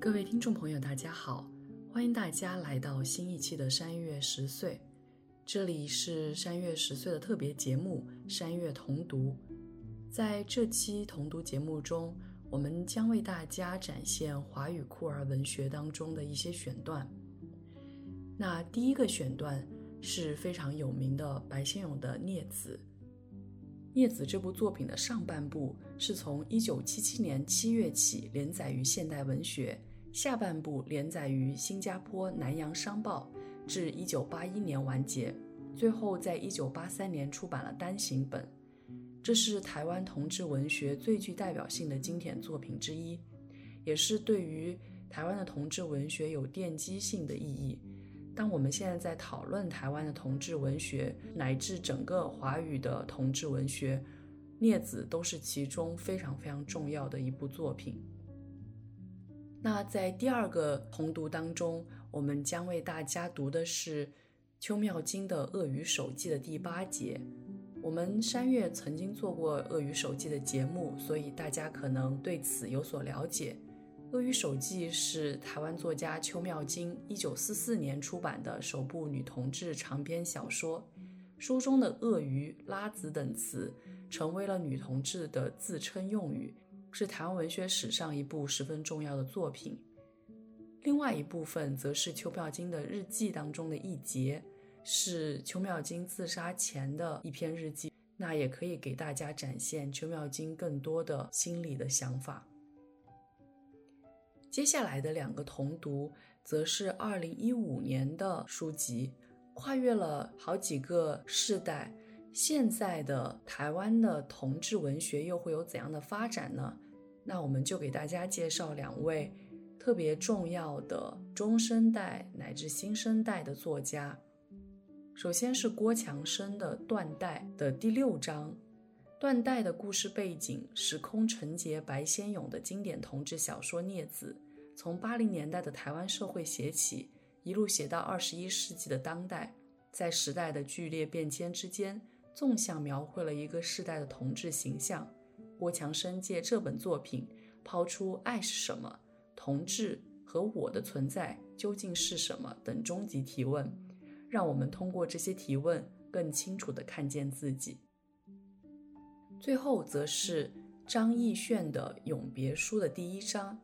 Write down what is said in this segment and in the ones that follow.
各位听众朋友，大家好，欢迎大家来到新一期的山月十岁。这里是山月十岁的特别节目《山月同读》。在这期同读节目中，我们将为大家展现华语酷儿文学当中的一些选段。那第一个选段是非常有名的白先勇的《孽子》。《孽子》这部作品的上半部是从1977年7月起连载于《现代文学》，下半部连载于新加坡《南洋商报》，至1981年完结，最后在1983年出版了单行本。这是台湾同志文学最具代表性的经典作品之一，也是对于台湾的同志文学有奠基性的意义。当我们现在在讨论台湾的同志文学，乃至整个华语的同志文学，《孽子》都是其中非常非常重要的一部作品。那在第二个同读当中，我们将为大家读的是邱妙金的《鳄鱼手记》的第八节。我们山月曾经做过《鳄鱼手记》的节目，所以大家可能对此有所了解。《鳄鱼手记》是台湾作家邱妙金一九四四年出版的首部女同志长篇小说。书中的“鳄鱼”“拉子”等词成为了女同志的自称用语，是台湾文学史上一部十分重要的作品。另外一部分则是邱妙金的日记当中的一节，是邱妙金自杀前的一篇日记。那也可以给大家展现邱妙金更多的心理的想法。接下来的两个同读，则是二零一五年的书籍，跨越了好几个世代。现在的台湾的同志文学又会有怎样的发展呢？那我们就给大家介绍两位特别重要的中生代乃至新生代的作家。首先是郭强生的《断代》的第六章，《断代》的故事背景时空承接白先勇的经典同志小说《孽子》。从八零年代的台湾社会写起，一路写到二十一世纪的当代，在时代的剧烈变迁之间，纵向描绘了一个世代的同志形象。郭强生借这本作品，抛出爱是什么、同志和我的存在究竟是什么等终极提问，让我们通过这些提问，更清楚地看见自己。最后，则是张艺炫的《永别书》的第一章。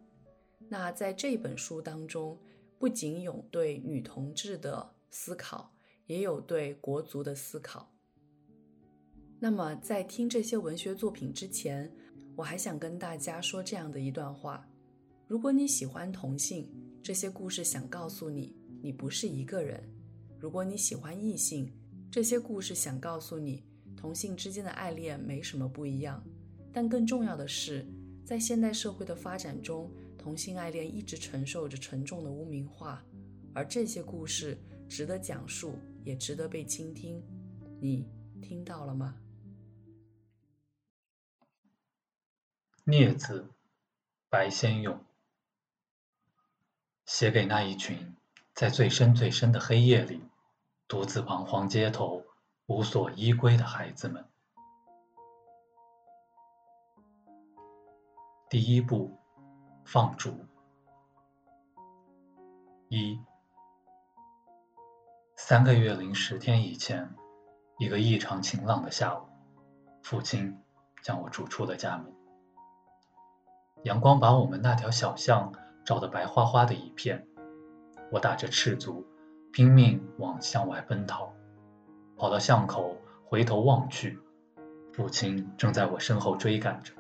那在这本书当中，不仅有对女同志的思考，也有对国足的思考。那么，在听这些文学作品之前，我还想跟大家说这样的一段话：如果你喜欢同性，这些故事想告诉你，你不是一个人；如果你喜欢异性，这些故事想告诉你，同性之间的爱恋没什么不一样。但更重要的是，在现代社会的发展中，同性爱恋一直承受着沉重的污名化，而这些故事值得讲述，也值得被倾听。你听到了吗？孽子，白先勇，写给那一群在最深最深的黑夜里，独自彷徨街头、无所依归的孩子们。第一部。放逐。一三个月零十天以前，一个异常晴朗的下午，父亲将我逐出了家门。阳光把我们那条小巷照得白花花的一片。我打着赤足，拼命往巷外奔逃。跑到巷口，回头望去，父亲正在我身后追赶着。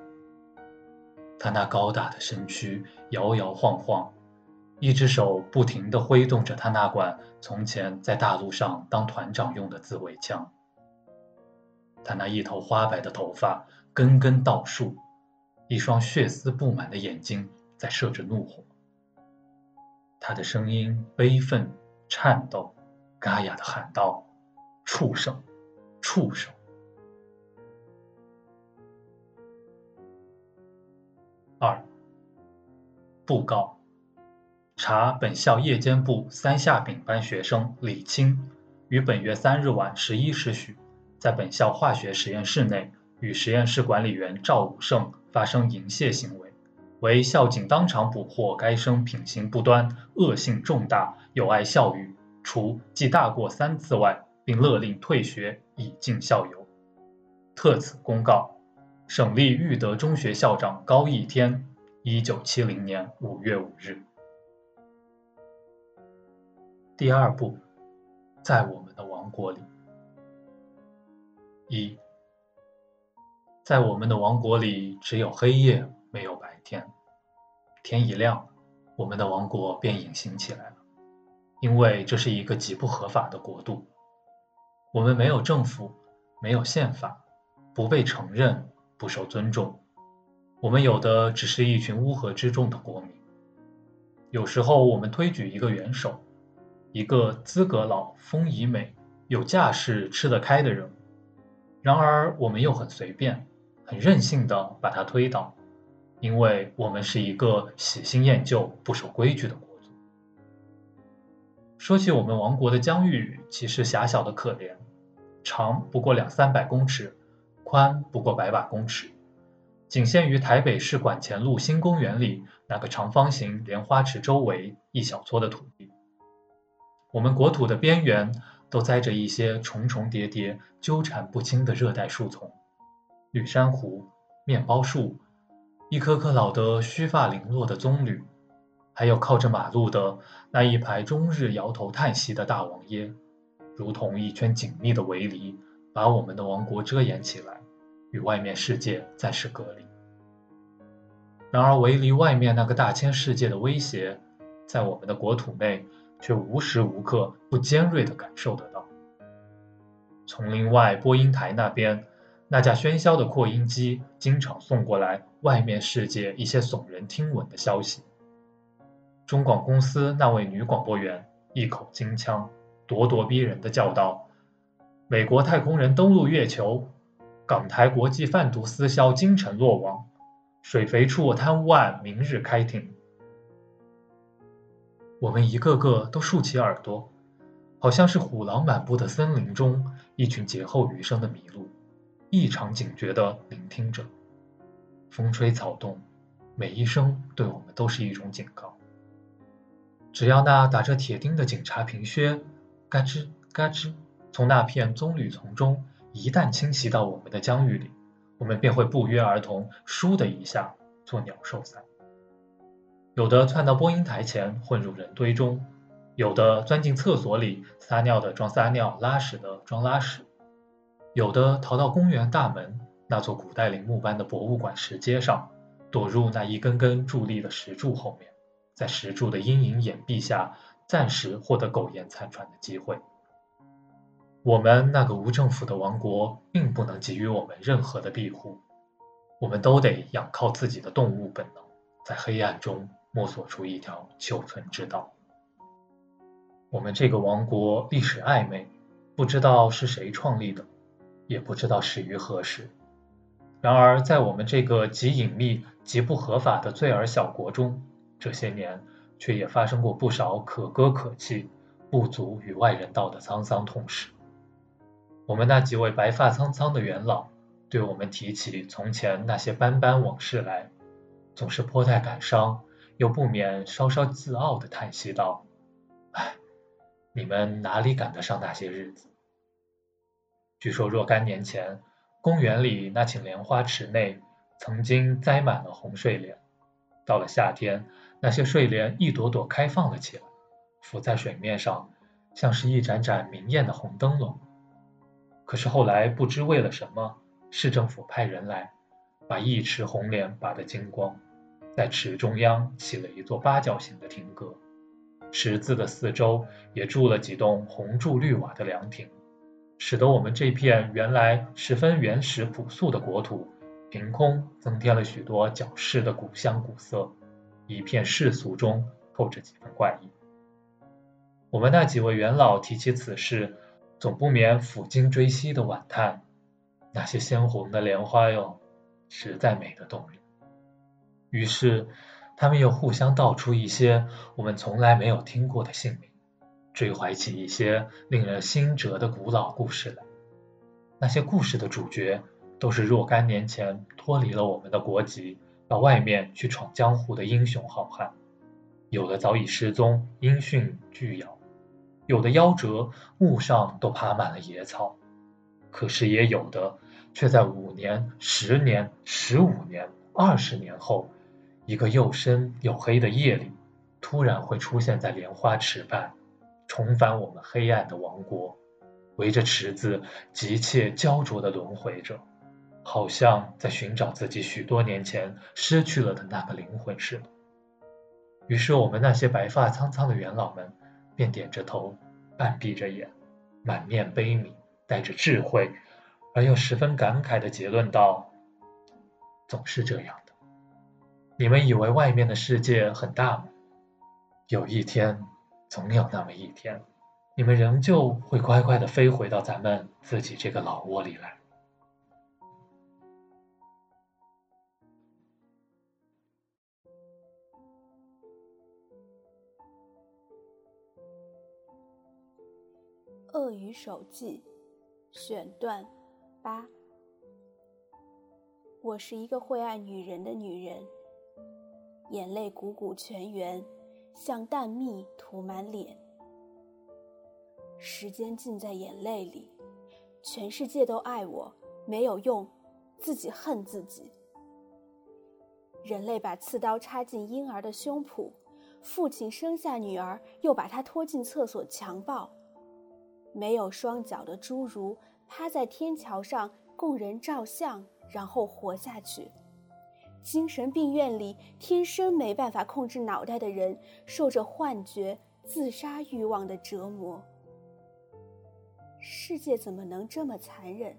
他那高大的身躯摇摇晃晃，一只手不停地挥动着他那管从前在大路上当团长用的自卫枪。他那一头花白的头发根根倒竖，一双血丝布满的眼睛在射着怒火。他的声音悲愤、颤抖，嘎哑的喊道：“畜生，畜生！”二，布告：查本校夜间部三下丙班学生李清，于本月三日晚十一时许，在本校化学实验室内与实验室管理员赵武胜发生淫亵行为，为校警当场捕获该生品行不端、恶性重大，有碍校誉，除记大过三次外，并勒令退学，以儆校友。特此公告。省立育德中学校长高义天，一九七零年五月五日。第二步，在我们的王国里。一，在我们的王国里，只有黑夜，没有白天。天一亮，我们的王国便隐形起来了，因为这是一个极不合法的国度。我们没有政府，没有宪法，不被承认，不受尊重。我们有的只是一群乌合之众的国民。有时候，我们推举一个元首，一个资格老、风仪美、有架势、吃得开的人。然而，我们又很随便、很任性的把它推倒，因为我们是一个喜新厌旧、不守规矩的国族。说起我们王国的疆域，其实狭小的可怜，长不过两三百公尺，宽不过百把公尺，仅限于台北市馆前路新公园里那个长方形莲花池周围一小撮的土地。我们国土的边缘。都栽着一些重重叠叠、纠缠不清的热带树丛，绿珊瑚、面包树，一棵棵老得须发零落的棕榈，还有靠着马路的那一排终日摇头叹息的大王椰，如同一圈紧密的围篱，把我们的王国遮掩起来，与外面世界暂时隔离。然而，围篱外面那个大千世界的威胁，在我们的国土内。却无时无刻不尖锐地感受得到。丛林外播音台那边，那架喧嚣的扩音机经常送过来外面世界一些耸人听闻的消息。中广公司那位女广播员一口京腔，咄咄逼人地叫道：“美国太空人登陆月球，港台国际贩毒私销京城落网，水肥处贪污案明日开庭。”我们一个个都竖起耳朵，好像是虎狼满布的森林中一群劫后余生的麋鹿，异常警觉地聆听着。风吹草动，每一声对我们都是一种警告。只要那打着铁钉的警察平靴，嘎吱嘎吱，从那片棕榈丛中一旦侵袭到我们的疆域里，我们便会不约而同“倏”的一下做鸟兽散。有的窜到播音台前混入人堆中，有的钻进厕所里撒尿的装撒尿，拉屎的装拉屎，有的逃到公园大门那座古代陵墓般的博物馆石阶上，躲入那一根根伫立的石柱后面，在石柱的阴影掩蔽下，暂时获得苟延残喘的机会。我们那个无政府的王国，并不能给予我们任何的庇护，我们都得仰靠自己的动物本能，在黑暗中。摸索出一条求存之道。我们这个王国历史暧昧，不知道是谁创立的，也不知道始于何时。然而，在我们这个极隐秘、极不合法的罪儿小国中，这些年却也发生过不少可歌可泣、不足与外人道的沧桑痛史。我们那几位白发苍苍的元老，对我们提起从前那些斑斑往事来，总是颇带感伤。又不免稍稍自傲地叹息道：“唉，你们哪里赶得上那些日子？据说若干年前，公园里那顷莲花池内曾经栽满了红睡莲。到了夏天，那些睡莲一朵朵开放了起来，浮在水面上，像是一盏盏明艳的红灯笼。可是后来不知为了什么，市政府派人来，把一池红莲拔得精光。”在池中央起了一座八角形的亭阁，池子的四周也筑了几栋红柱绿瓦的凉亭，使得我们这片原来十分原始朴素的国土，凭空增添了许多矫饰的古香古色，一片世俗中透着几分怪异。我们那几位元老提起此事，总不免抚今追昔的惋叹：那些鲜红的莲花哟，实在美得动人。于是，他们又互相道出一些我们从来没有听过的姓名，追怀起一些令人心折的古老故事来。那些故事的主角，都是若干年前脱离了我们的国籍，到外面去闯江湖的英雄好汉，有的早已失踪，音讯俱杳；有的夭折，墓上都爬满了野草。可是也有的，却在五年、十年、十五年、二十年后，一个又深又黑的夜里，突然会出现在莲花池畔，重返我们黑暗的王国，围着池子急切焦灼地轮回着。好像在寻找自己许多年前失去了的那个灵魂似的。于是，我们那些白发苍苍的元老们便点着头，半闭着眼，满面悲悯，带着智慧，而又十分感慨的结论道：“总是这样的。你们以为外面的世界很大吗？有一天，总有那么一天，你们仍旧会乖乖的飞回到咱们自己这个老窝里来。”《鳄鱼手记》选段八。我是一个会爱女人的女人，眼泪汩汩泉源，像淡蜜涂满脸。时间浸在眼泪里，全世界都爱我，没有用，自己恨自己。人类把刺刀插进婴儿的胸脯，父亲生下女儿，又把她拖进厕所强暴。没有双脚的侏儒趴在天桥上供人照相，然后活下去。精神病院里，天生没办法控制脑袋的人受着幻觉、自杀欲望的折磨。世界怎么能这么残忍？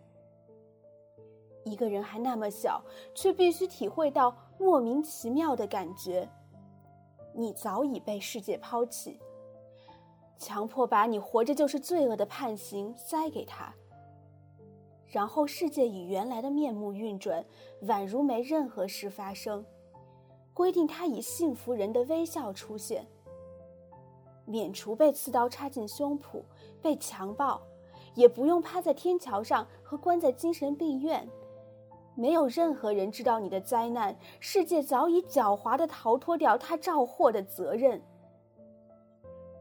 一个人还那么小，却必须体会到莫名其妙的感觉。你早已被世界抛弃。强迫把你活着就是罪恶的判刑塞给他，然后世界以原来的面目运转，宛如没任何事发生。规定他以幸福人的微笑出现，免除被刺刀插进胸脯，被强暴，也不用趴在天桥上和关在精神病院。没有任何人知道你的灾难，世界早已狡猾地逃脱掉他照祸的责任。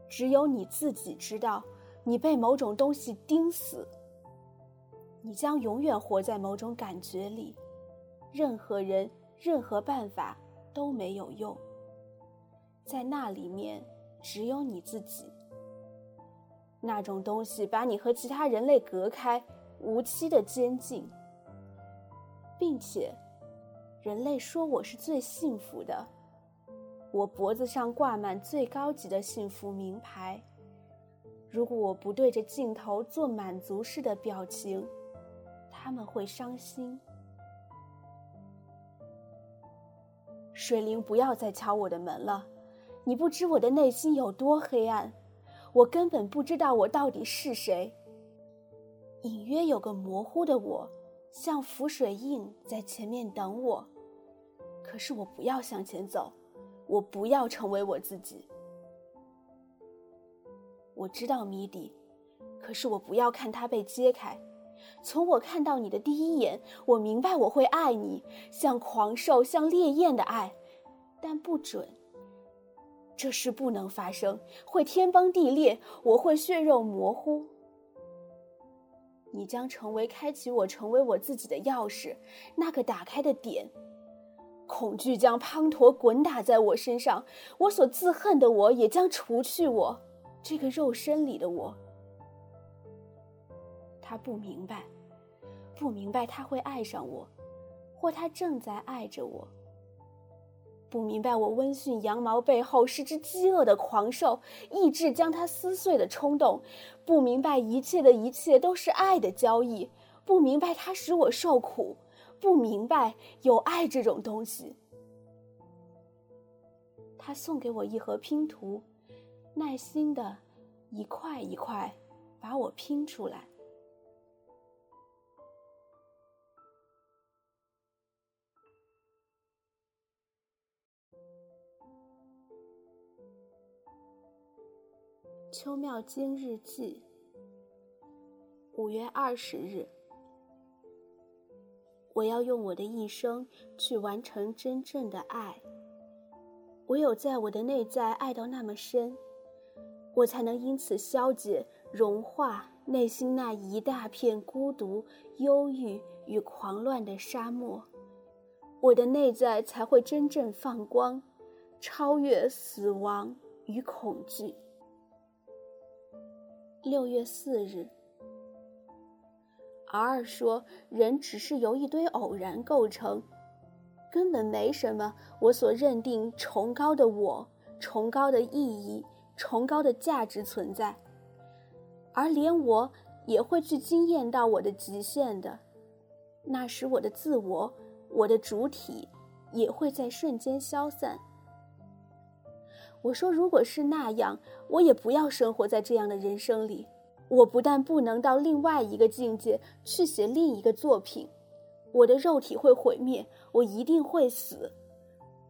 只有你自己知道，你被某种东西钉死。你将永远活在某种感觉里，任何人、任何办法都没有用。在那里面，只有你自己。那种东西把你和其他人类隔开，无期的监禁，并且，人类说我是最幸福的。我脖子上挂满最高级的幸福名牌。如果我不对着镜头做满足式的表情，他们会伤心。水灵，不要再敲我的门了。你不知我的内心有多黑暗，我根本不知道我到底是谁。隐约有个模糊的我，像浮水印在前面等我。可是我不要向前走。我不要成为我自己。我知道谜底，可是我不要看它被揭开。从我看到你的第一眼，我明白我会爱你，像狂兽、像烈焰的爱，但不准。这事不能发生，会天崩地裂，我会血肉模糊。你将成为开启我成为我自己的钥匙，那个打开的点。恐惧将滂沱滚打在我身上，我所自恨的我也将除去我这个肉身里的我。他不明白，不明白他会爱上我，或他正在爱着我。不明白我温驯羊毛背后是只饥饿的狂兽，意志将它撕碎的冲动。不明白一切的一切都是爱的交易。不明白它使我受苦。不明白有爱这种东西。他送给我一盒拼图，耐心的一块一块把我拼出来。《秋妙经日记》，五月二十日。我要用我的一生去完成真正的爱。唯有在我的内在爱到那么深，我才能因此消解、融化内心那一大片孤独、忧郁与狂乱的沙漠。我的内在才会真正放光，超越死亡与恐惧。六月四日。R 说：“人只是由一堆偶然构成，根本没什么我所认定崇高的我、崇高的意义、崇高的价值存在，而连我也会去惊艳到我的极限的。那时，我的自我、我的主体也会在瞬间消散。”我说：“如果是那样，我也不要生活在这样的人生里。”我不但不能到另外一个境界去写另一个作品，我的肉体会毁灭，我一定会死。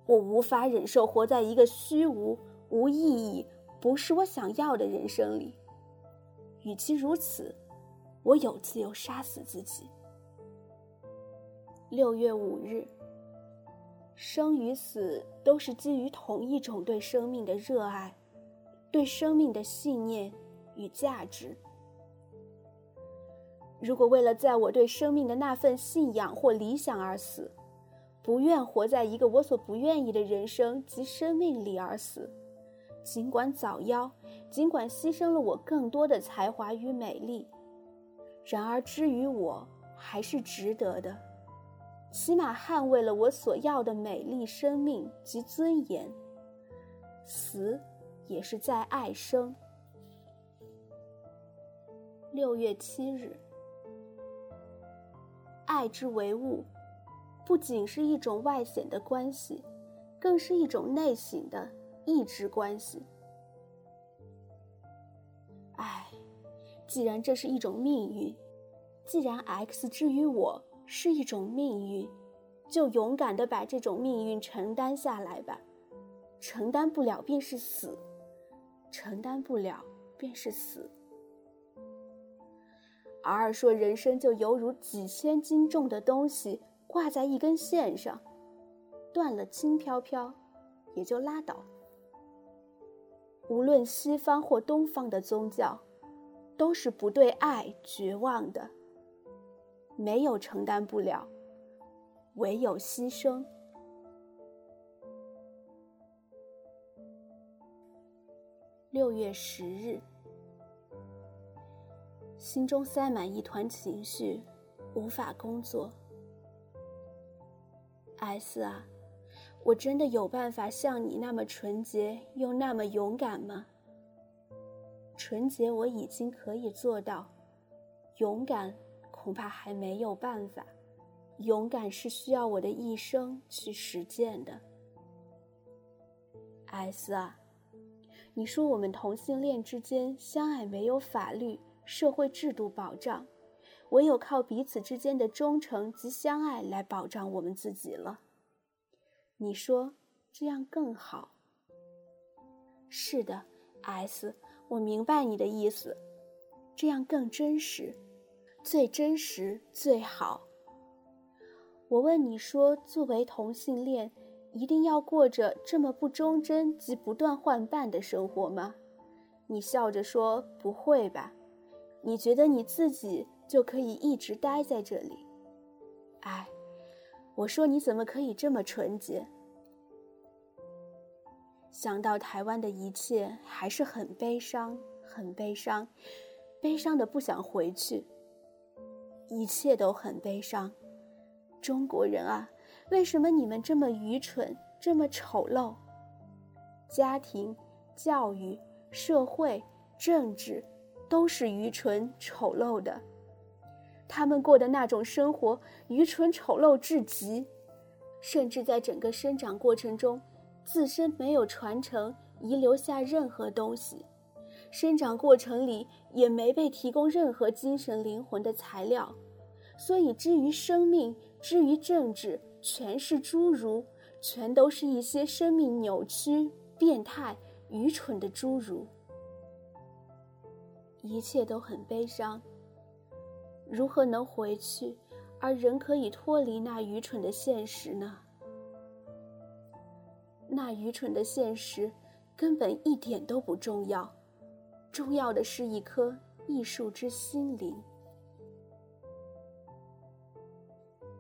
我无法忍受活在一个虚无、无意义、不是我想要的人生里。与其如此，我有自由杀死自己。六月五日，生与死都是基于同一种对生命的热爱，对生命的信念与价值。如果为了在我对生命的那份信仰或理想而死，不愿活在一个我所不愿意的人生及生命里而死，尽管早夭，尽管牺牲了我更多的才华与美丽，然而之于我还是值得的，起码捍卫了我所要的美丽生命及尊严。死，也是在爱生。六月七日。爱之为物，不仅是一种外显的关系，更是一种内省的意志关系。唉，既然这是一种命运，既然 X 之于我是一种命运，就勇敢的把这种命运承担下来吧。承担不了便是死，承担不了便是死。而说，人生就犹如几千斤重的东西挂在一根线上，断了轻飘飘，也就拉倒。无论西方或东方的宗教，都是不对爱绝望的。没有承担不了，唯有牺牲。六月十日。心中塞满一团情绪，无法工作。S 啊，我真的有办法像你那么纯洁又那么勇敢吗？纯洁我已经可以做到，勇敢恐怕还没有办法。勇敢是需要我的一生去实践的。S 啊，你说我们同性恋之间相爱没有法律。社会制度保障，唯有靠彼此之间的忠诚及相爱来保障我们自己了。你说这样更好？是的，S，我明白你的意思，这样更真实，最真实最好。我问你说，作为同性恋，一定要过着这么不忠贞及不断换伴的生活吗？你笑着说不会吧。你觉得你自己就可以一直待在这里？哎，我说你怎么可以这么纯洁？想到台湾的一切，还是很悲伤，很悲伤，悲伤的不想回去。一切都很悲伤。中国人啊，为什么你们这么愚蠢，这么丑陋？家庭、教育、社会、政治。都是愚蠢丑陋的，他们过的那种生活愚蠢丑陋至极，甚至在整个生长过程中，自身没有传承遗留下任何东西，生长过程里也没被提供任何精神灵魂的材料，所以至于生命，至于政治，全是侏儒，全都是一些生命扭曲、变态、愚蠢的侏儒。一切都很悲伤，如何能回去，而仍可以脱离那愚蠢的现实呢？那愚蠢的现实根本一点都不重要，重要的是一颗艺术之心灵。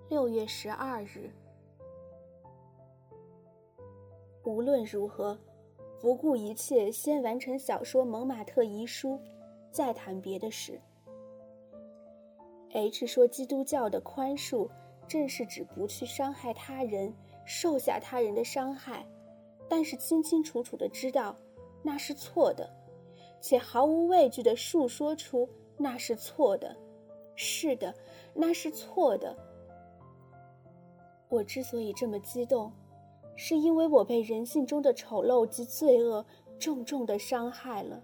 六月十二日，无论如何，不顾一切，先完成小说《蒙马特遗书》，再谈别的事。H 说：“基督教的宽恕，正是指不去伤害他人，受下他人的伤害，但是清清楚楚的知道那是错的，且毫无畏惧的述说出那是错的。是的，那是错的。我之所以这么激动，是因为我被人性中的丑陋及罪恶重重的伤害了。”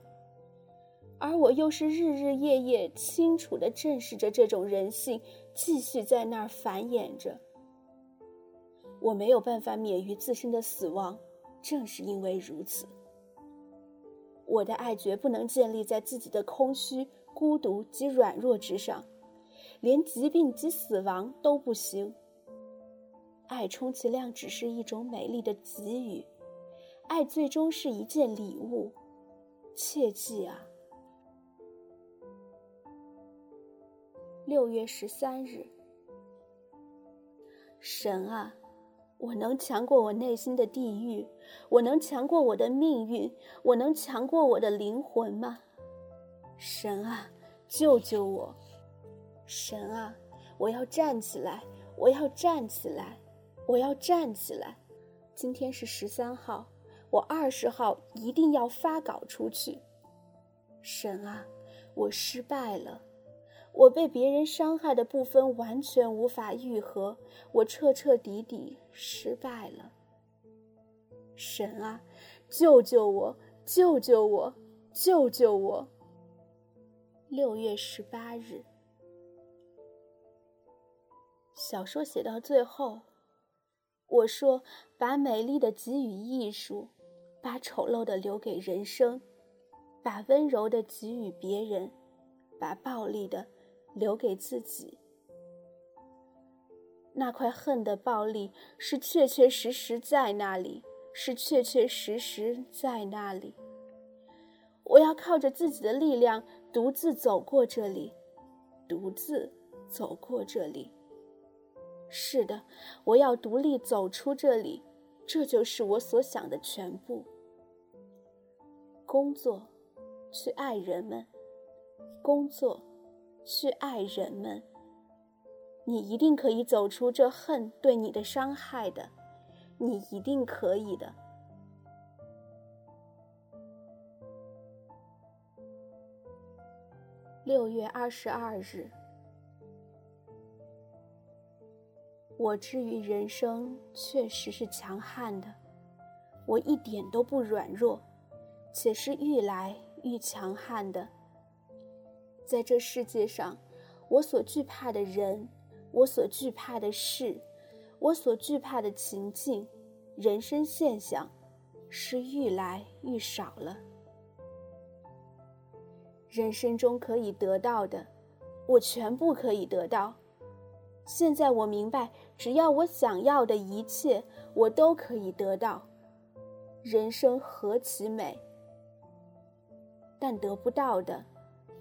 而我又是日日夜夜清楚地正视着这种人性，继续在那儿繁衍着。我没有办法免于自身的死亡，正是因为如此。我的爱绝不能建立在自己的空虚、孤独及软弱之上，连疾病及死亡都不行。爱充其量只是一种美丽的给予，爱最终是一件礼物。切记啊！六月十三日，神啊，我能强过我内心的地狱？我能强过我的命运？我能强过我的灵魂吗？神啊，救救我！神啊，我要站起来！我要站起来！我要站起来！今天是十三号，我二十号一定要发稿出去。神啊，我失败了。我被别人伤害的部分完全无法愈合，我彻彻底底失败了。神啊，救救我！救救我！救救我！六月十八日，小说写到最后，我说：把美丽的给予艺术，把丑陋的留给人生，把温柔的给予别人，把暴力的。留给自己，那块恨的暴力是确确实实在那里，是确确实实在那里。我要靠着自己的力量独自走过这里，独自走过这里。是的，我要独立走出这里，这就是我所想的全部。工作，去爱人们，工作。去爱人们，你一定可以走出这恨对你的伤害的，你一定可以的。六月二十二日，我之于人生确实是强悍的，我一点都不软弱，且是愈来愈强悍的。在这世界上，我所惧怕的人，我所惧怕的事，我所惧怕的情境，人生现象，是愈来愈少了。人生中可以得到的，我全部可以得到。现在我明白，只要我想要的一切，我都可以得到。人生何其美！但得不到的。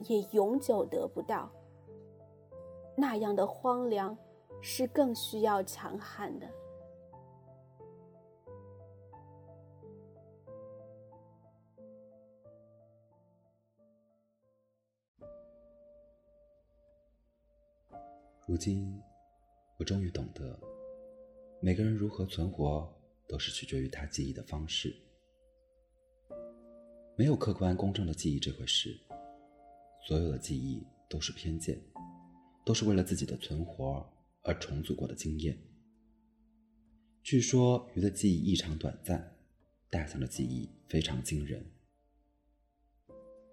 也永久得不到。那样的荒凉，是更需要强悍的。如今，我终于懂得，每个人如何存活，都是取决于他记忆的方式。没有客观公正的记忆这回事。所有的记忆都是偏见，都是为了自己的存活而重组过的经验。据说鱼的记忆异常短暂，大象的记忆非常惊人。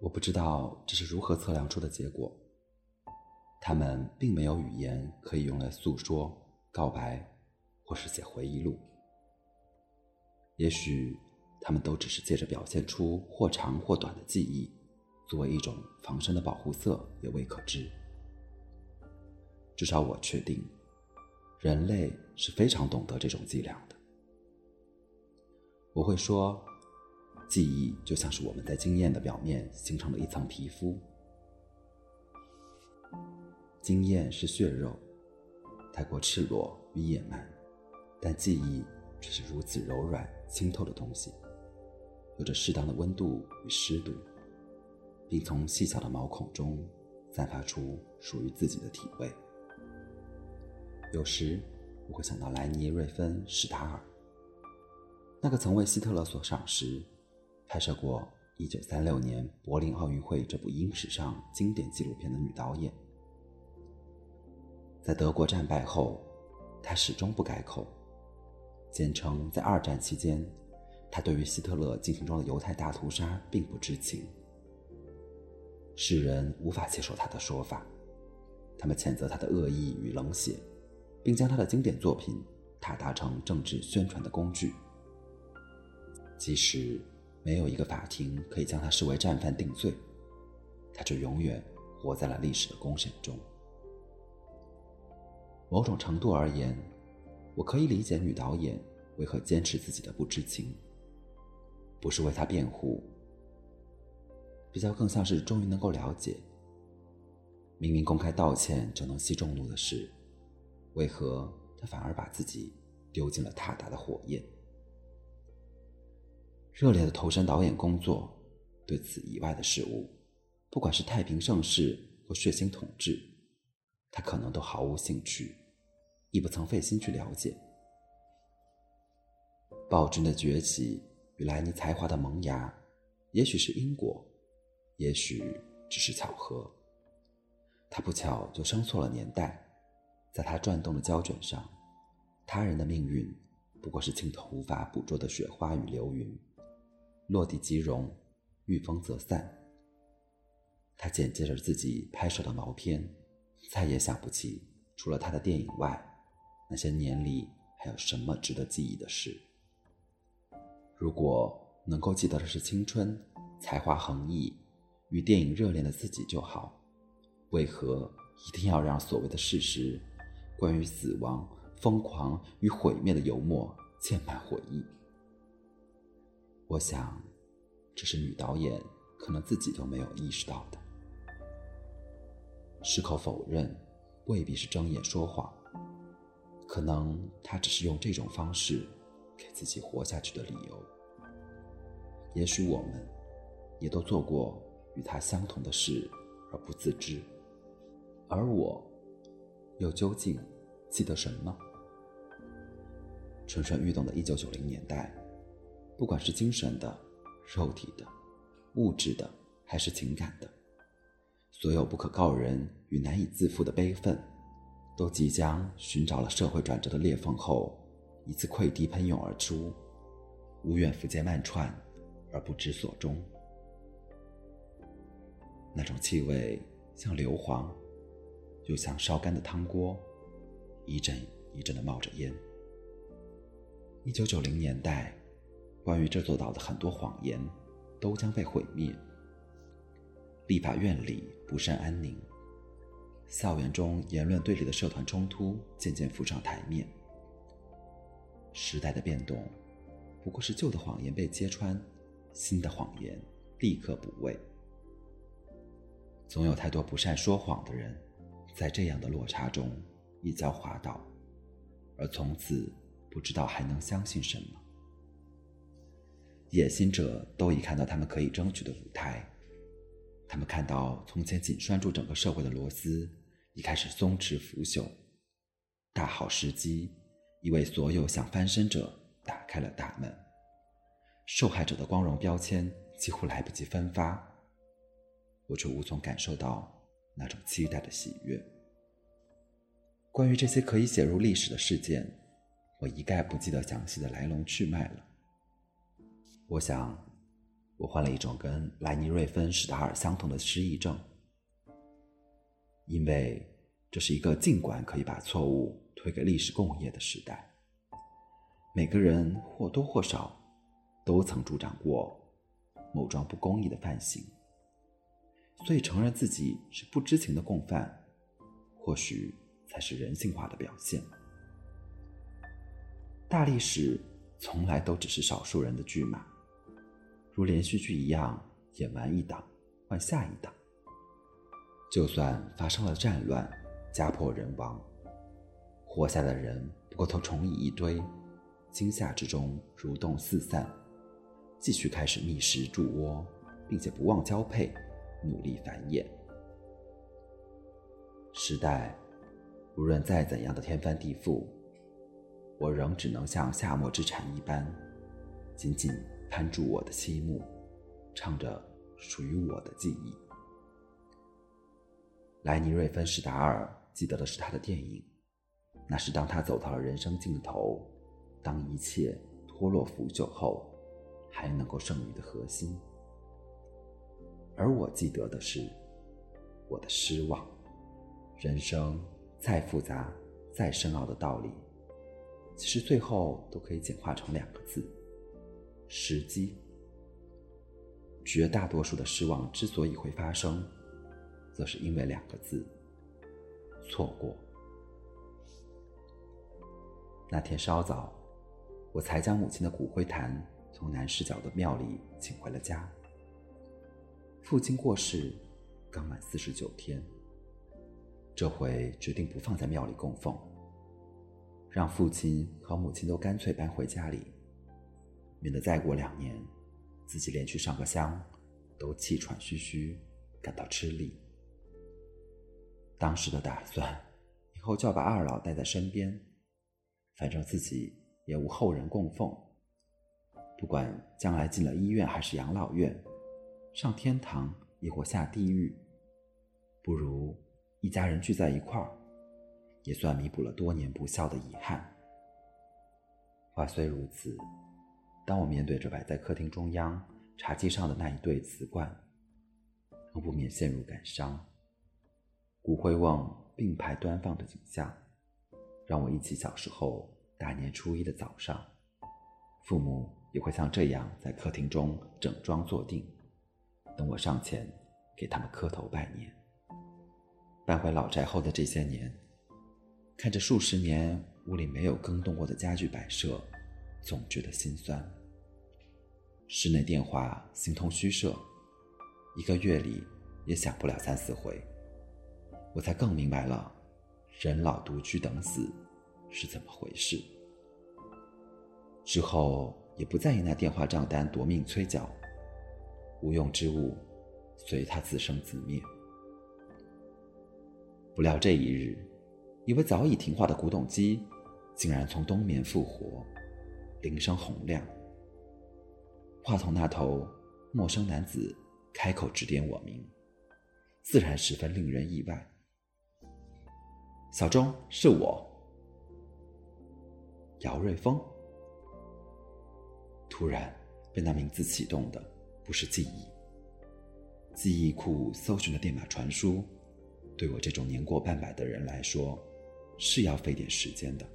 我不知道这是如何测量出的结果。他们并没有语言可以用来诉说、告白，或是写回忆录。也许他们都只是借着表现出或长或短的记忆。作为一种防身的保护色，也未可知。至少我确定，人类是非常懂得这种伎俩的。我会说，记忆就像是我们在经验的表面形成了一层皮肤，经验是血肉，太过赤裸与野蛮，但记忆却是如此柔软清透的东西，有着适当的温度与湿度，并从细小的毛孔中散发出属于自己的体味。有时，我会想到莱尼·瑞芬·史塔尔。那个曾为希特勒所赏识、拍摄过1936年柏林奥运会这部英史上经典纪录片的女导演，在德国战败后，她始终不改口，坚称在二战期间，她对于希特勒进行中的犹太大屠杀并不知情。世人无法接受她的说法，他们谴责她的恶意与冷血，并将他的经典作品踏达成政治宣传的工具。即使没有一个法庭可以将他视为战犯定罪，他就永远活在了历史的公审中。某种程度而言，我可以理解女导演为何坚持自己的不知情，不是为他辩护，比较更像是终于能够了解，明明公开道歉就能息众怒的事，为何他反而把自己丢进了踏达的火焰。热烈的投身导演工作，对此以外的事物，不管是太平盛世或血腥统治，他可能都毫无兴趣，亦不曾费心去了解。暴君的崛起与莱尼才华的萌芽，也许是因果，也许只是巧合。他不巧就生错了年代，在他转动的胶卷上，他人的命运不过是镜头无法捕捉的雪花与流云。落地即融，遇风则散。他剪接着自己拍摄的毛片，再也想不起除了他的电影外，那些年里还有什么值得记忆的事。如果能够记得的是青春、才华横溢与电影热恋的自己就好，为何一定要让所谓的事实，关于死亡、疯狂与毁灭的油墨溅满回忆？我想，这是女导演可能自己都没有意识到的。矢口否认，未必是睁眼说谎，可能她只是用这种方式给自己活下去的理由。也许我们，也都做过与她相同的事而不自知，而我，又究竟记得什么？蠢蠢欲动的一九九零年代。不管是精神的、肉体的、物质的，还是情感的，所有不可告人与难以自负的悲愤，都即将寻找了社会转折的裂缝后，一次溃堤喷涌而出，无远弗届漫串，而不知所终。那种气味像硫磺，又像烧干的汤锅，一阵一阵的冒着烟。一九九零年代。关于这座岛的很多谎言，都将被毁灭。立法院里不甚安宁，校园中言论对立的社团冲突渐渐浮上台面。时代的变动，不过是旧的谎言被揭穿，新的谎言立刻补位。总有太多不善说谎的人，在这样的落差中一脚滑倒，而从此不知道还能相信什么。野心者都已看到他们可以争取的舞台，他们看到从前紧拴住整个社会的螺丝已开始松弛腐朽，大好时机已为所有想翻身者打开了大门，受害者的光荣标签几乎来不及分发，我却无从感受到那种期待的喜悦。关于这些可以写入历史的事件，我一概不记得详细的来龙去脉了。我想，我患了一种跟莱尼·瑞芬·史达尔相同的失忆症，因为这是一个尽管可以把错误推给历史共业的时代。每个人或多或少都曾助长过某桩不公义的犯行，所以承认自己是不知情的共犯，或许才是人性化的表现。大历史从来都只是少数人的剧码，如连续剧一样演完一档，换下一档。就算发生了战乱，家破人亡，活下的人不过都重以一堆，惊吓之中蠕动四散，继续开始觅食筑窝，并且不忘交配，努力繁衍。时代无论再怎样的天翻地覆。我仍只能像夏末之蝉一般，紧紧攀住我的漆木，唱着属于我的记忆。莱尼瑞芬史达尔记得的是他的电影，那是当他走到了人生尽头，当一切脱落腐朽后，还能够剩余的核心。而我记得的是我的失望。人生再复杂、再深奥的道理。其实最后都可以简化成两个字：时机。绝大多数的失望之所以会发生，则是因为两个字：错过。那天稍早，我才将母亲的骨灰坛从南市角的庙里请回了家。父亲过世刚满四十九天，这回决定不放在庙里供奉。让父亲和母亲都干脆搬回家里，免得再过两年，自己连去上个香都气喘吁吁，感到吃力。当时的打算，以后就要把二老带在身边，反正自己也无后人供奉。不管将来进了医院还是养老院，上天堂亦或下地狱，不如一家人聚在一块儿。也算弥补了多年不孝的遗憾。话虽如此，当我面对着摆在客厅中央茶几上的那一对瓷罐，仍不免陷入感伤。骨灰瓮并排端放的景象，让我忆起小时候大年初一的早上，父母也会像这样在客厅中整装坐定，等我上前给他们磕头拜年。搬回老宅后的这些年。看着数十年屋里没有更动过的家具摆设，总觉得心酸。室内电话形同虚设，一个月里也响不了三四回。我才更明白了，人老独居等死是怎么回事。之后也不在意那电话账单夺命催缴，无用之物随它自生自灭。不料这一日。以为早已停化的古董机，竟然从冬眠复活，铃声洪亮。话筒那头，陌生男子开口指点我名，自然十分令人意外。小钟，是我，姚瑞峰。突然被那名字启动的，不是记忆，记忆库搜寻的电码传输，对我这种年过半百的人来说。是要费点时间的。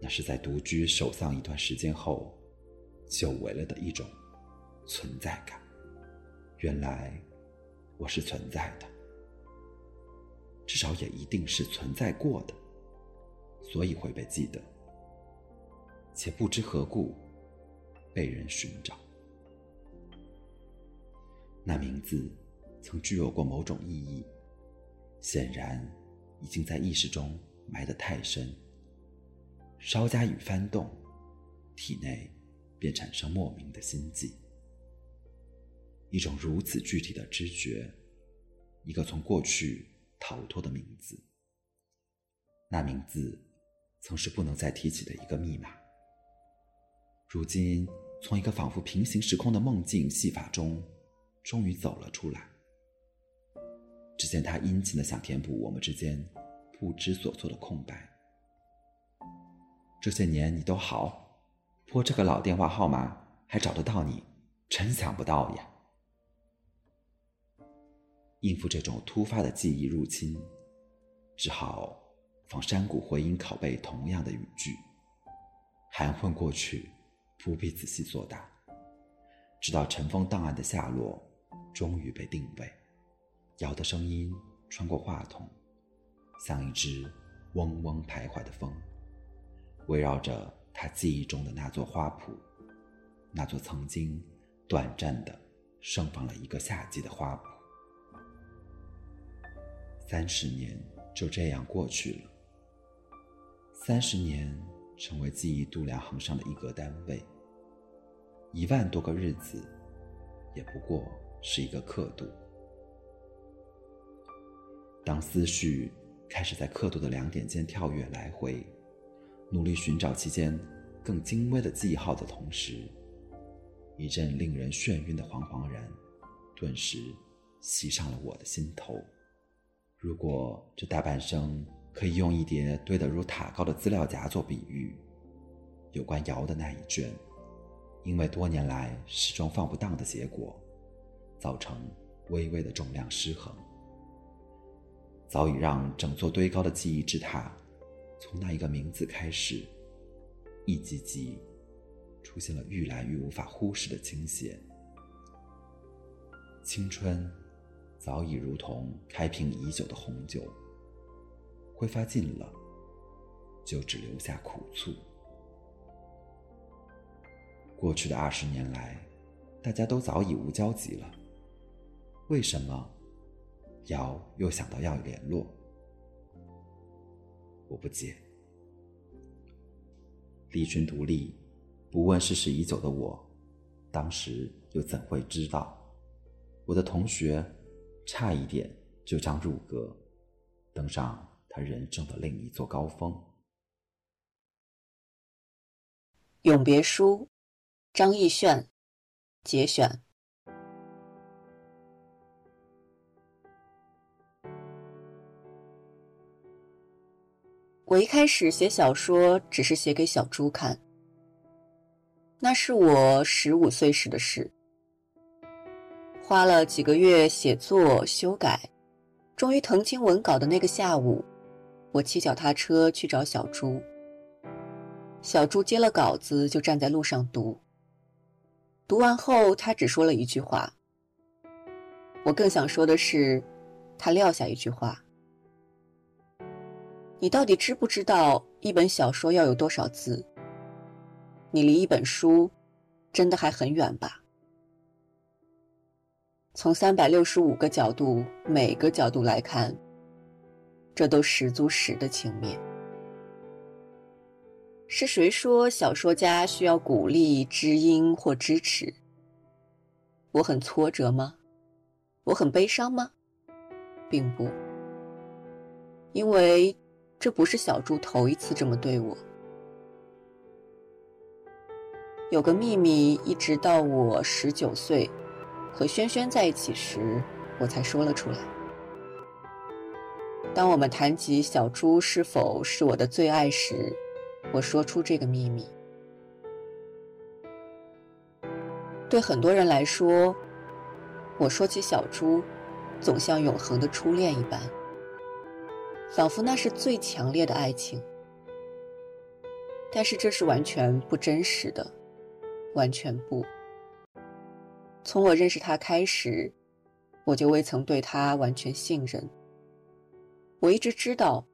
那是在独居守丧一段时间后，久违了的一种存在感。原来我是存在的，至少也一定是存在过的，所以会被记得，且不知何故被人寻找。那名字曾具有过某种意义，显然。已经在意识中埋得太深，稍加一翻动，体内便产生莫名的心悸。一种如此具体的知觉，一个从过去逃脱的名字。那名字曾是不能再提起的一个密码，如今从一个仿佛平行时空的梦境戏法中，终于走了出来。只见他殷勤的想填补我们之间不知所措的空白。这些年你都好，拨这个老电话号码还找得到你，真想不到呀！应付这种突发的记忆入侵，只好仿山谷回音拷贝同样的语句，含混过去，不必仔细作答，直到尘封档案的下落终于被定位。摇的声音穿过话筒，像一只嗡嗡徘徊的风，围绕着他记忆中的那座花圃，那座曾经短暂的盛放了一个夏季的花圃。三十年就这样过去了，三十年成为记忆度量衡上的一个单位，一万多个日子，也不过是一个刻度。当思绪开始在刻度的两点间跳跃来回，努力寻找其间更精微的记号的同时，一阵令人眩晕的惶惶然，顿时袭上了我的心头。如果这大半生可以用一叠堆得如塔高的资料夹做比喻，有关尧的那一卷，因为多年来始终放不当的结果，造成微微的重量失衡。早已让整座堆高的记忆之塔，从那一个名字开始，一级级出现了愈来愈无法忽视的倾斜。青春早已如同开瓶已久的红酒，挥发尽了，就只留下苦醋。过去的二十年来，大家都早已无交集了，为什么？尧又想到要联络，我不解。离群独立、不问世事已久的我，当时又怎会知道，我的同学差一点就将入阁，登上他人生的另一座高峰？永别书，张艺炫节选。我一开始写小说只是写给小猪看，那是我十五岁时的事。花了几个月写作修改，终于腾清文稿的那个下午，我骑脚踏车去找小猪。小猪接了稿子就站在路上读。读完后，他只说了一句话。我更想说的是，他撂下一句话。你到底知不知道一本小说要有多少字？你离一本书真的还很远吧？从三百六十五个角度，每个角度来看，这都十足十的轻蔑。是谁说小说家需要鼓励、知音或支持？我很挫折吗？我很悲伤吗？并不，因为。这不是小猪头一次这么对我。有个秘密，一直到我十九岁和轩轩在一起时，我才说了出来。当我们谈及小猪是否是我的最爱时，我说出这个秘密。对很多人来说，我说起小猪，总像永恒的初恋一般。仿佛那是最强烈的爱情，但是这是完全不真实的，完全不。从我认识他开始，我就未曾对他完全信任。我一直知道，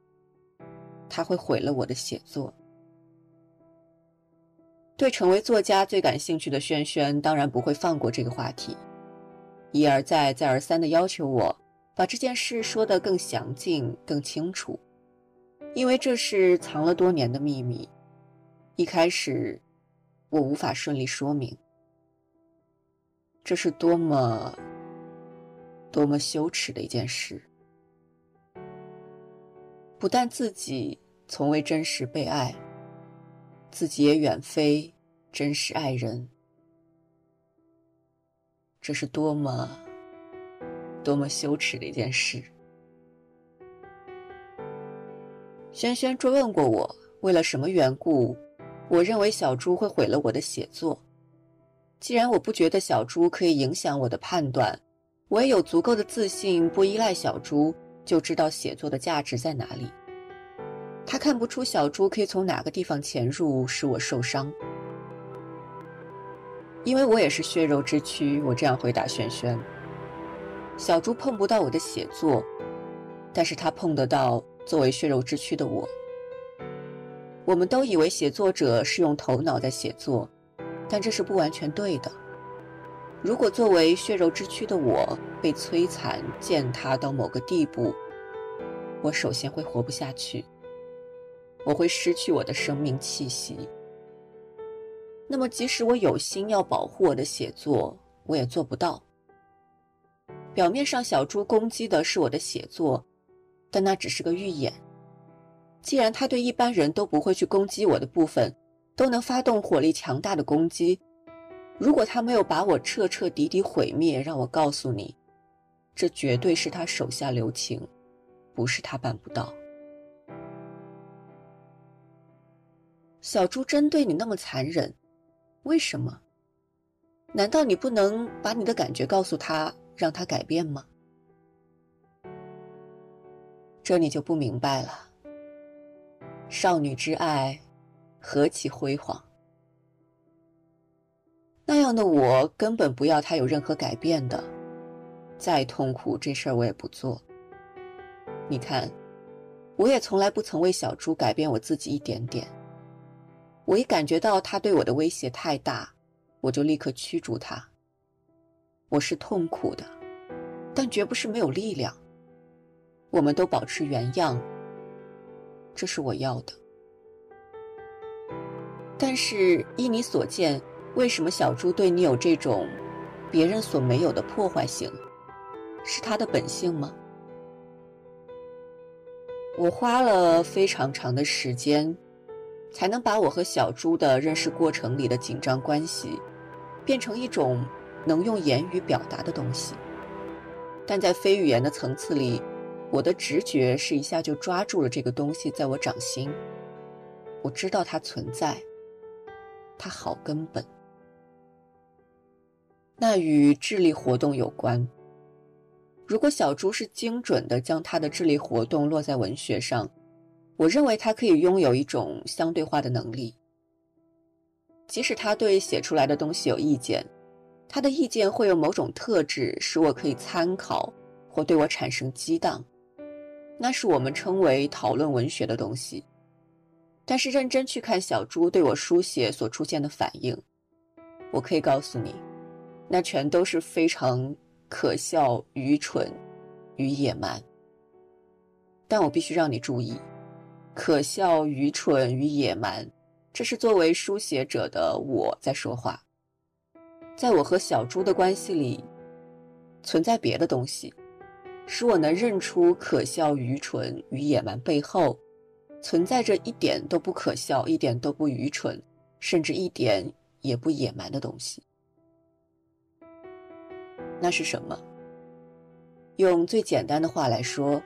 他会毁了我的写作。对成为作家最感兴趣的轩轩，当然不会放过这个话题，一而再、再而三的要求我。把这件事说得更详尽、更清楚，因为这是藏了多年的秘密。一开始，我无法顺利说明。这是多么、多么羞耻的一件事！不但自己从未真实被爱，自己也远非真实爱人。这是多么……多么羞耻的一件事！轩轩追问过我，为了什么缘故，我认为小猪会毁了我的写作。既然我不觉得小猪可以影响我的判断，我也有足够的自信，不依赖小猪就知道写作的价值在哪里。他看不出小猪可以从哪个地方潜入使我受伤，因为我也是血肉之躯。我这样回答轩轩。小猪碰不到我的写作，但是他碰得到作为血肉之躯的我。我们都以为写作者是用头脑在写作，但这是不完全对的。如果作为血肉之躯的我被摧残、践踏到某个地步，我首先会活不下去，我会失去我的生命气息。那么，即使我有心要保护我的写作，我也做不到。表面上，小猪攻击的是我的写作，但那只是个预演。既然他对一般人都不会去攻击我的部分，都能发动火力强大的攻击，如果他没有把我彻彻底底毁灭，让我告诉你，这绝对是他手下留情，不是他办不到。小猪针对你那么残忍，为什么？难道你不能把你的感觉告诉他，让他改变吗？这你就不明白了。少女之爱，何其辉煌！那样的我根本不要他有任何改变的，再痛苦这事儿我也不做。你看，我也从来不曾为小猪改变我自己一点点。我一感觉到他对我的威胁太大，我就立刻驱逐他。我是痛苦的，但绝不是没有力量。我们都保持原样。这是我要的，但是依你所见，为什么小猪对你有这种别人所没有的破坏性？是他的本性吗？我花了非常长的时间，才能把我和小猪的认识过程里的紧张关系，变成一种能用言语表达的东西，但在非语言的层次里。我的直觉是一下就抓住了这个东西，在我掌心。我知道它存在，它好根本。那与智力活动有关。如果小猪是精准的将他的智力活动落在文学上，我认为他可以拥有一种相对化的能力。即使他对写出来的东西有意见，他的意见会有某种特质，使我可以参考或对我产生激荡。那是我们称为讨论文学的东西，但是认真去看小猪对我书写所出现的反应，我可以告诉你，那全都是非常可笑、愚蠢与野蛮。但我必须让你注意，可笑、愚蠢与野蛮，这是作为书写者的我在说话。在我和小猪的关系里，存在别的东西。使我能认出可笑、愚蠢与野蛮背后，存在着一点都不可笑、一点都不愚蠢，甚至一点也不野蛮的东西。那是什么？用最简单的话来说，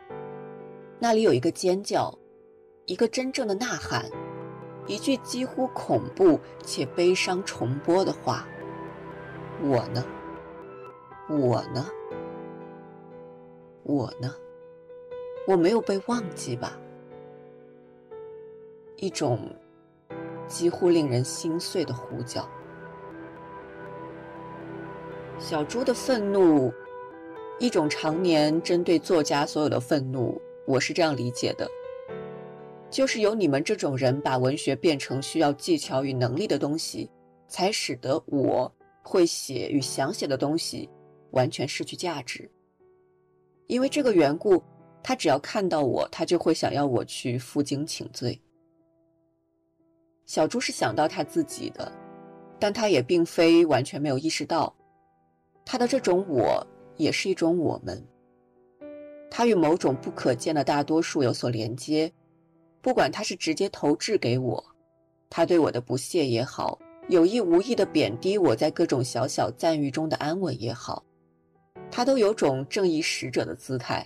那里有一个尖叫，一个真正的呐喊，一句几乎恐怖且悲伤重播的话。我呢？我呢？我呢？我没有被忘记吧？一种几乎令人心碎的呼叫。小猪的愤怒，一种常年针对作家所有的愤怒。我是这样理解的：就是由你们这种人把文学变成需要技巧与能力的东西，才使得我会写与想写的东西完全失去价值。因为这个缘故，他只要看到我，他就会想要我去负荆请罪。小猪是想到他自己的，但他也并非完全没有意识到，他的这种我也是一种我们。他与某种不可见的大多数有所连接，不管他是直接投掷给我，他对我的不屑也好，有意无意的贬低我在各种小小赞誉中的安稳也好。他都有种正义使者的姿态，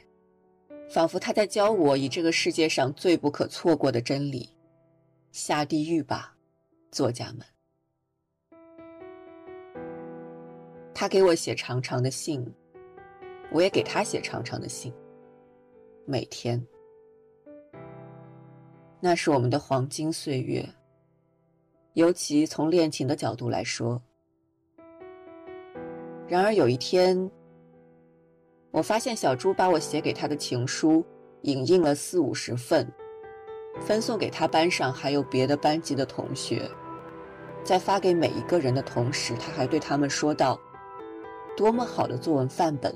仿佛他在教我以这个世界上最不可错过的真理：下地狱吧，作家们。他给我写长长的信，我也给他写长长的信。每天，那是我们的黄金岁月。尤其从恋情的角度来说。然而有一天。我发现小猪把我写给他的情书影印了四五十份，分送给他班上还有别的班级的同学。在发给每一个人的同时，他还对他们说道：“多么好的作文范本！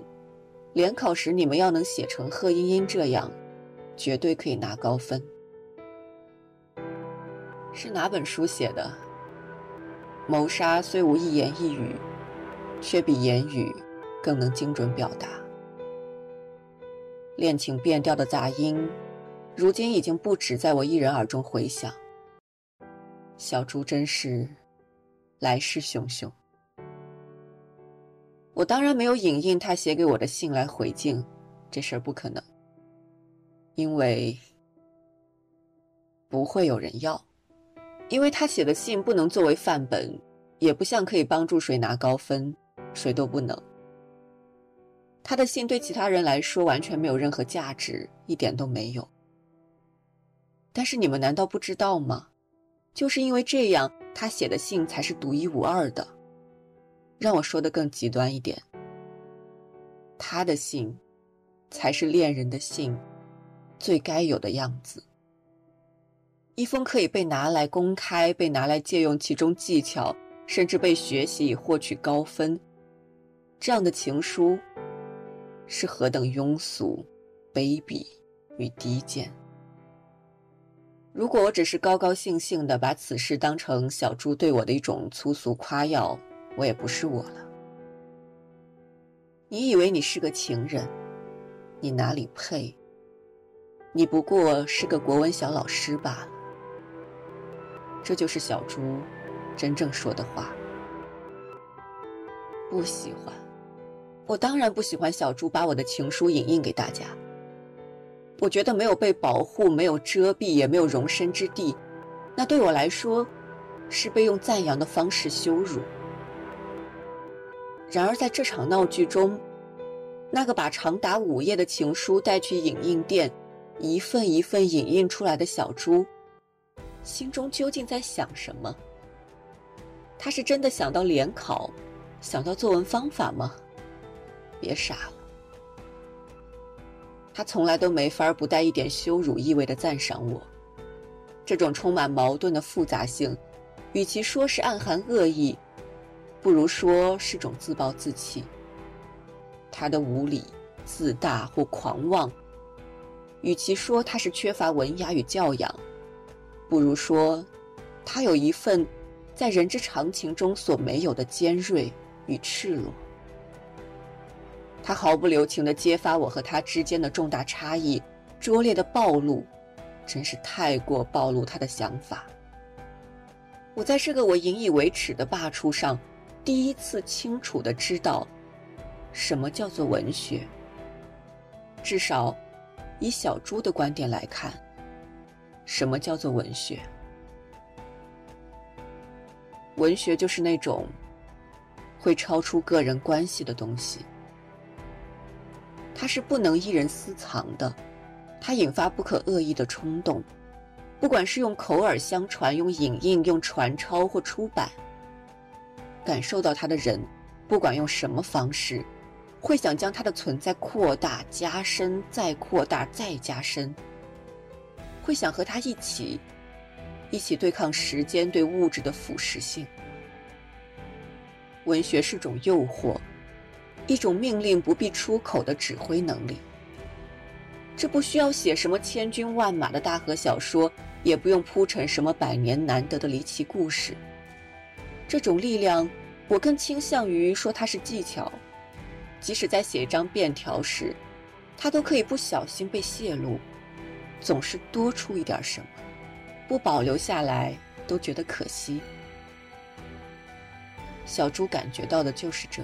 联考时你们要能写成贺茵茵这样，绝对可以拿高分。”是哪本书写的？谋杀虽无一言一语，却比言语更能精准表达。恋情变调的杂音，如今已经不止在我一人耳中回响。小猪真是来势汹汹。我当然没有影印他写给我的信来回敬，这事儿不可能，因为不会有人要。因为他写的信不能作为范本，也不像可以帮助谁拿高分，谁都不能。他的信对其他人来说完全没有任何价值，一点都没有。但是你们难道不知道吗？就是因为这样，他写的信才是独一无二的。让我说的更极端一点，他的信，才是恋人的信，最该有的样子。一封可以被拿来公开、被拿来借用其中技巧，甚至被学习以获取高分，这样的情书，是何等庸俗、卑鄙与低贱！如果我只是高高兴兴的把此事当成小猪对我的一种粗俗夸耀，我也不是我了。你以为你是个情人，你哪里配？你不过是个国文小老师罢了。这就是小猪真正说的话。不喜欢，我当然不喜欢小猪把我的情书影印给大家。我觉得没有被保护，没有遮蔽，也没有容身之地，那对我来说，是被用赞扬的方式羞辱。然而在这场闹剧中，那个把长达五页的情书带去影印店，一份一份影印出来的小猪。心中究竟在想什么？他是真的想到联考，想到作文方法吗？别傻了。他从来都没法不带一点羞辱意味的赞赏我。这种充满矛盾的复杂性，与其说是暗含恶意，不如说是种自暴自弃。他的无理、自大或狂妄，与其说他是缺乏文雅与教养。不如说，他有一份在人之常情中所没有的尖锐与赤裸。他毫不留情地揭发我和他之间的重大差异，拙劣的暴露，真是太过暴露他的想法。我在这个我引以为耻的罢黜上，第一次清楚地知道，什么叫做文学。至少，以小猪的观点来看。什么叫做文学？文学就是那种会超出个人关系的东西，它是不能一人私藏的，它引发不可恶意的冲动，不管是用口耳相传、用影印、用传抄或出版，感受到它的人，不管用什么方式，会想将它的存在扩大、加深、再扩大、再加深。会想和他一起，一起对抗时间对物质的腐蚀性。文学是种诱惑，一种命令不必出口的指挥能力。这不需要写什么千军万马的大河小说，也不用铺陈什么百年难得的离奇故事。这种力量，我更倾向于说它是技巧。即使在写一张便条时，它都可以不小心被泄露。总是多出一点什么，不保留下来都觉得可惜。小猪感觉到的就是这，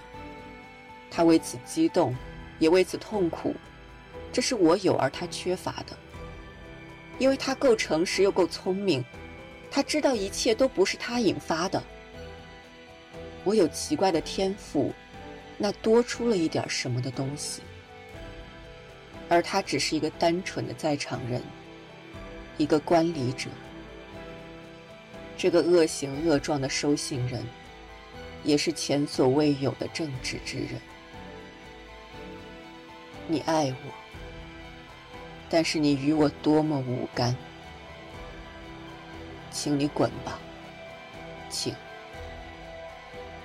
他为此激动，也为此痛苦。这是我有而他缺乏的，因为他够诚实又够聪明，他知道一切都不是他引发的。我有奇怪的天赋，那多出了一点什么的东西。而他只是一个单纯的在场人，一个观礼者。这个恶行恶状的收信人，也是前所未有的正直之人。你爱我，但是你与我多么无干，请你滚吧，请。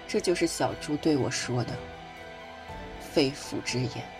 这就是小猪对我说的肺腑之言。